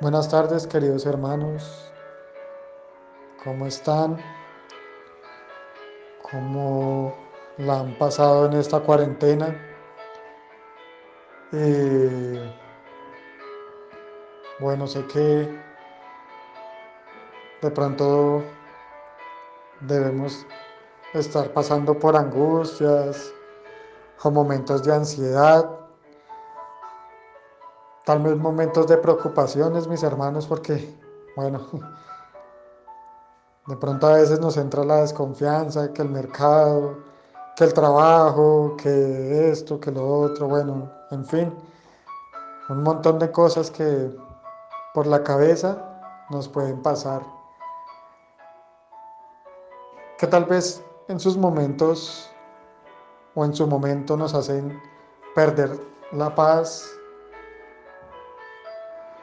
Buenas tardes, queridos hermanos. ¿Cómo están? ¿Cómo la han pasado en esta cuarentena? Eh, bueno, sé que de pronto debemos estar pasando por angustias o momentos de ansiedad, tal vez momentos de preocupaciones, mis hermanos, porque, bueno, de pronto a veces nos entra la desconfianza, que el mercado, que el trabajo, que esto, que lo otro, bueno, en fin, un montón de cosas que por la cabeza nos pueden pasar, que tal vez en sus momentos o en su momento nos hacen perder la paz,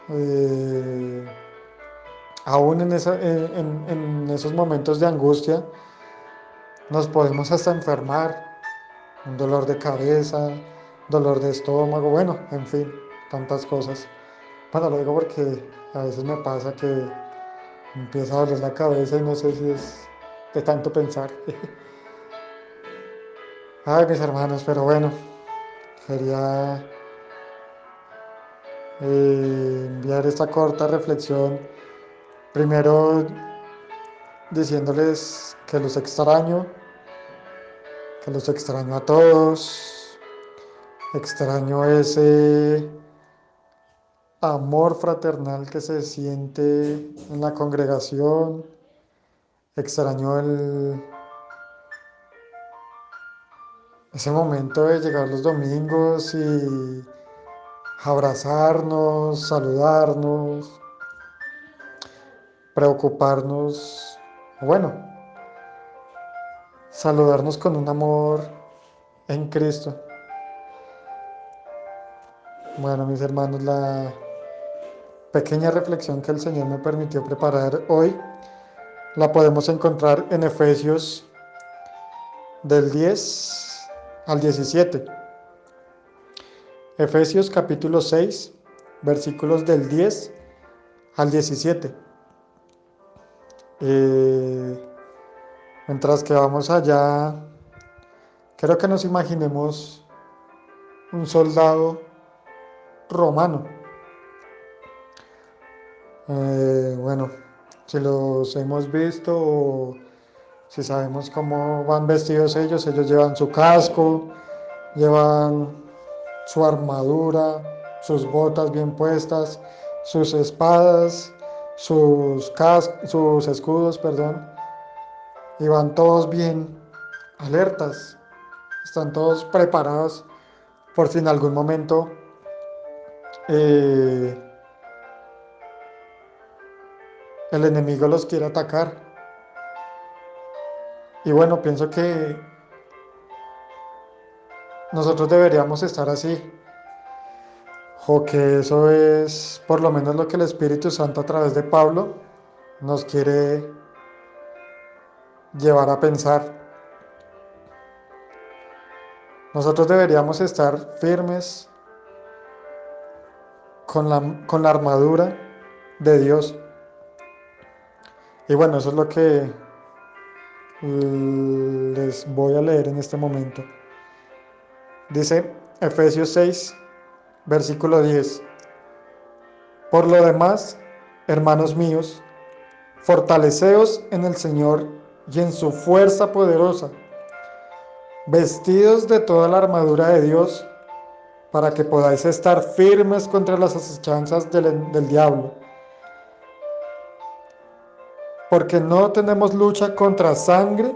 eh, aún en, esos momentos de angustia, nos podemos hasta enfermar, un dolor de cabeza, dolor de estómago, bueno, en fin, tantas cosas. Bueno, lo digo porque a veces me pasa que empieza a doler la cabeza y no sé si es de tanto pensar. Ay, mis hermanos, pero bueno, quería eh, enviar esta corta reflexión. Primero diciéndoles que los extraño, que los extraño a todos, extraño ese amor fraternal que se siente en la congregación, extraño el, ese momento de llegar los domingos y abrazarnos, saludarnos, preocuparnos, bueno, saludarnos con un amor en Cristo. Bueno, mis hermanos, la pequeña reflexión que el Señor me permitió preparar hoy la podemos encontrar en Efesios del 10 al 17. Efesios capítulo 6, versículos del 10 al 17. Eh, mientras que vamos allá, quiero que nos imaginemos un soldado romano. Eh, bueno, si los hemos visto si sabemos cómo van vestidos ellos, ellos llevan su casco, llevan su armadura, sus botas bien puestas, sus espadas, sus, sus escudos, perdón, y van todos bien alertas, están todos preparados por si en algún momento eh, el enemigo los quiere atacar. Y bueno, pienso que nosotros deberíamos estar así. O que eso es por lo menos lo que el Espíritu Santo a través de Pablo nos quiere llevar a pensar. Nosotros deberíamos estar firmes con la, con la armadura de Dios. Y bueno, eso es lo que les voy a leer en este momento. Dice Efesios 6, versículo 10. Por lo demás, hermanos míos, fortaleceos en el Señor y en su fuerza poderosa, vestidos de toda la armadura de Dios, para que podáis estar firmes contra las asechanzas del, del diablo. Porque no tenemos lucha contra sangre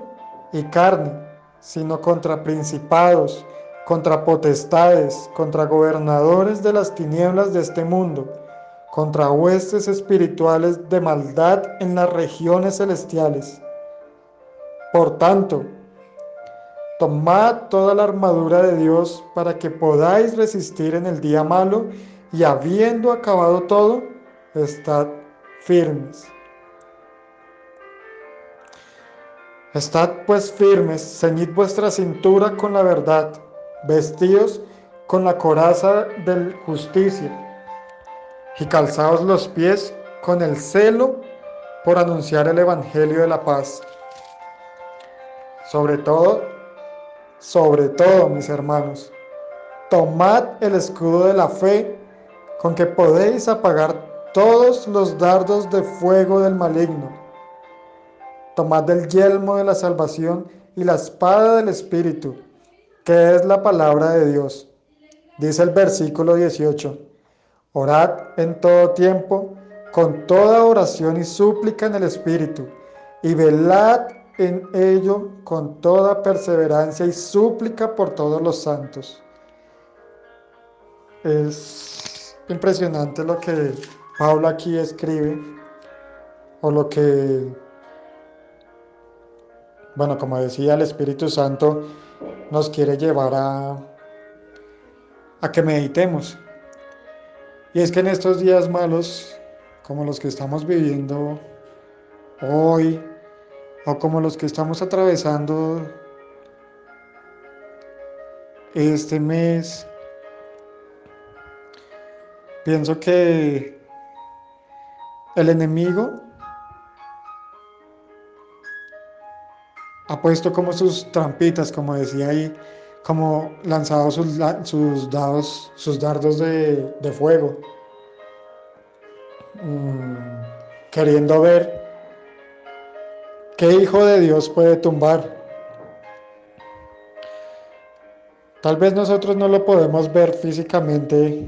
y carne, sino contra principados contra potestades, contra gobernadores de las tinieblas de este mundo, contra huestes espirituales de maldad en las regiones celestiales. Por tanto, tomad toda la armadura de Dios para que podáis resistir en el día malo y habiendo acabado todo, estad firmes. Estad pues firmes, ceñid vuestra cintura con la verdad vestidos con la coraza de justicia y calzados los pies con el celo por anunciar el Evangelio de la paz. Sobre todo, sobre todo, mis hermanos, tomad el escudo de la fe con que podéis apagar todos los dardos de fuego del maligno. Tomad el yelmo de la salvación y la espada del Espíritu, que es la palabra de Dios. Dice el versículo 18, orad en todo tiempo, con toda oración y súplica en el Espíritu, y velad en ello con toda perseverancia y súplica por todos los santos. Es impresionante lo que Pablo aquí escribe, o lo que, bueno, como decía, el Espíritu Santo nos quiere llevar a, a que meditemos. Y es que en estos días malos, como los que estamos viviendo hoy, o como los que estamos atravesando este mes, pienso que el enemigo ha puesto como sus trampitas, como decía ahí, como lanzado sus, dados, sus dardos de, fuego, mm, queriendo ver qué hijo de Dios puede tumbar. Tal vez nosotros no lo podemos ver físicamente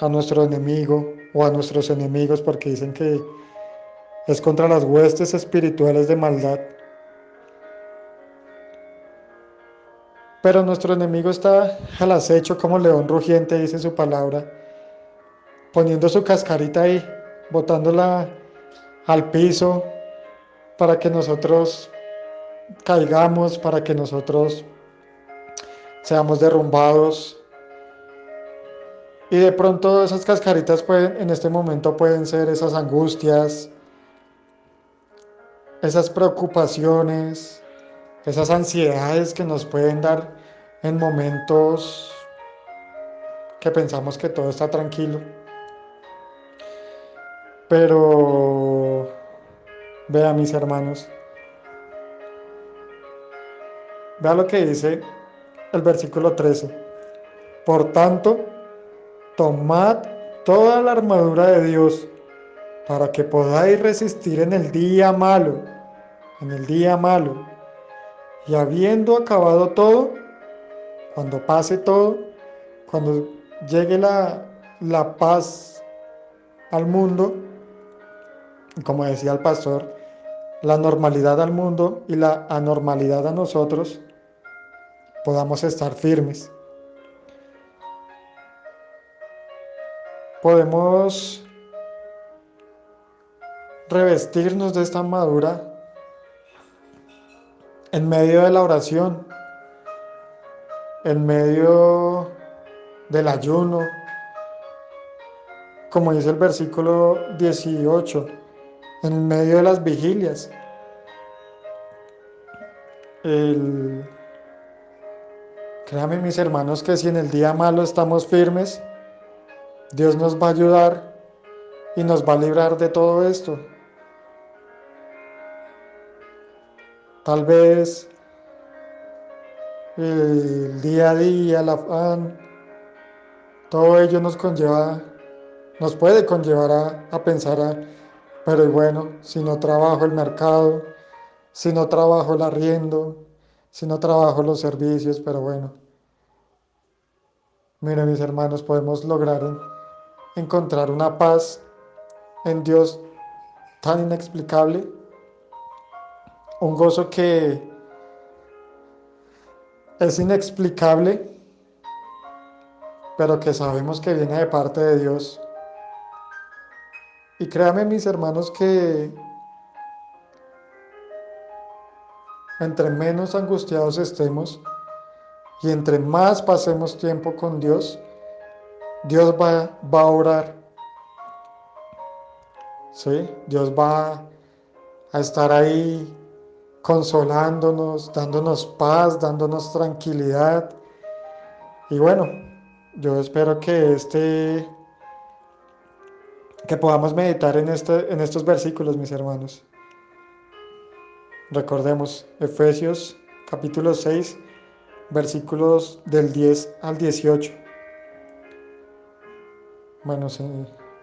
a nuestro enemigo o a nuestros enemigos porque dicen que es contra las huestes espirituales de maldad. Pero nuestro enemigo está al acecho como león rugiente, dice su palabra, poniendo su cascarita ahí, botándola al piso para que nosotros caigamos, para que nosotros seamos derrumbados. Y de pronto esas cascaritas pueden, en este momento pueden ser esas angustias, esas preocupaciones, esas ansiedades que nos pueden dar en momentos que pensamos que todo está tranquilo. Pero vea mis hermanos, vea lo que dice el versículo 13. Por tanto, tomad toda la armadura de Dios para que podáis resistir en el día malo, en el día malo y habiendo acabado todo, cuando pase todo, cuando llegue la, la paz al mundo, como decía el pastor, la normalidad al mundo y la anormalidad a nosotros, podamos estar firmes. Podemos revestirnos de esta armadura en medio de la oración, en medio del ayuno, como dice el versículo 18, en medio de las vigilias. Créame mis hermanos que si en el día malo estamos firmes, Dios nos va a ayudar y nos va a librar de todo esto. Tal vez el día a día, el afán, todo ello nos conlleva, nos puede conllevar a, pensar, a, pero bueno, si no trabajo el mercado, si no trabajo el arriendo, si no trabajo los servicios, pero bueno. Miren mis hermanos, podemos lograr encontrar una paz en Dios tan inexplicable un gozo que es inexplicable, pero que sabemos que viene de parte de Dios. Y créanme mis hermanos que entre menos angustiados estemos y entre más pasemos tiempo con Dios, Dios va, va a orar. ¿Sí? Dios va a estar ahí consolándonos, dándonos paz, dándonos tranquilidad. Y bueno, yo espero que este que podamos meditar en, este, en estos versículos, mis hermanos. Recordemos, Efesios capítulo 6, versículos del 10 al 18. Bueno, sí,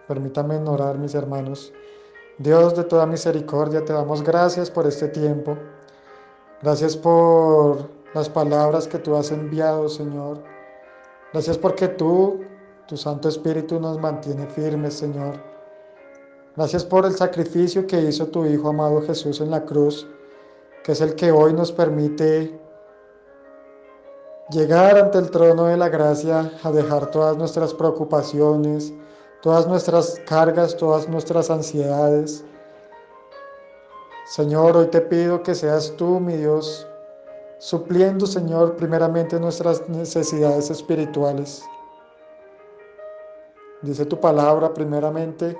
permítanme orar, mis hermanos. Dios de toda misericordia, te damos gracias por este tiempo. Gracias por las palabras que tú has enviado, Señor. Gracias porque tú, tu Santo Espíritu, nos mantiene firmes, Señor. Gracias por el sacrificio que hizo tu Hijo amado Jesús en la cruz, que es el que hoy nos permite llegar ante el trono de la gracia a dejar todas nuestras preocupaciones, todas nuestras cargas, todas nuestras ansiedades. Señor, hoy te pido que seas tú, mi Dios, supliendo, Señor, primeramente nuestras necesidades espirituales. Dice tu palabra, primeramente,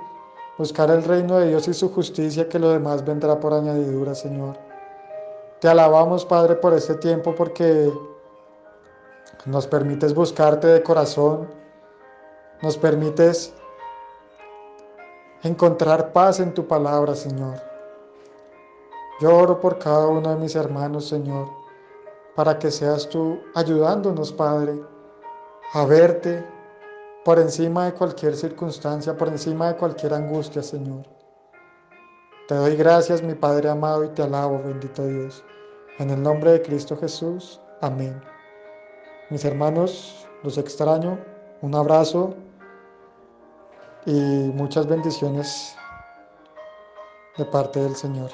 buscar el reino de Dios y su justicia, que lo demás vendrá por añadidura, Señor. Te alabamos, Padre, por este tiempo, porque nos permites buscarte de corazón, nos permites encontrar paz en tu palabra, Señor. Yo oro por cada uno de mis hermanos, Señor para que seas tú ayudándonos, Padre, a verte por encima de cualquier circunstancia, por encima de cualquier angustia, Señor. Te doy gracias, mi Padre amado, y te alabo, bendito Dios. En el nombre de Cristo Jesús. Amén. Mis hermanos, los extraño. Un abrazo y muchas bendiciones de parte del Señor.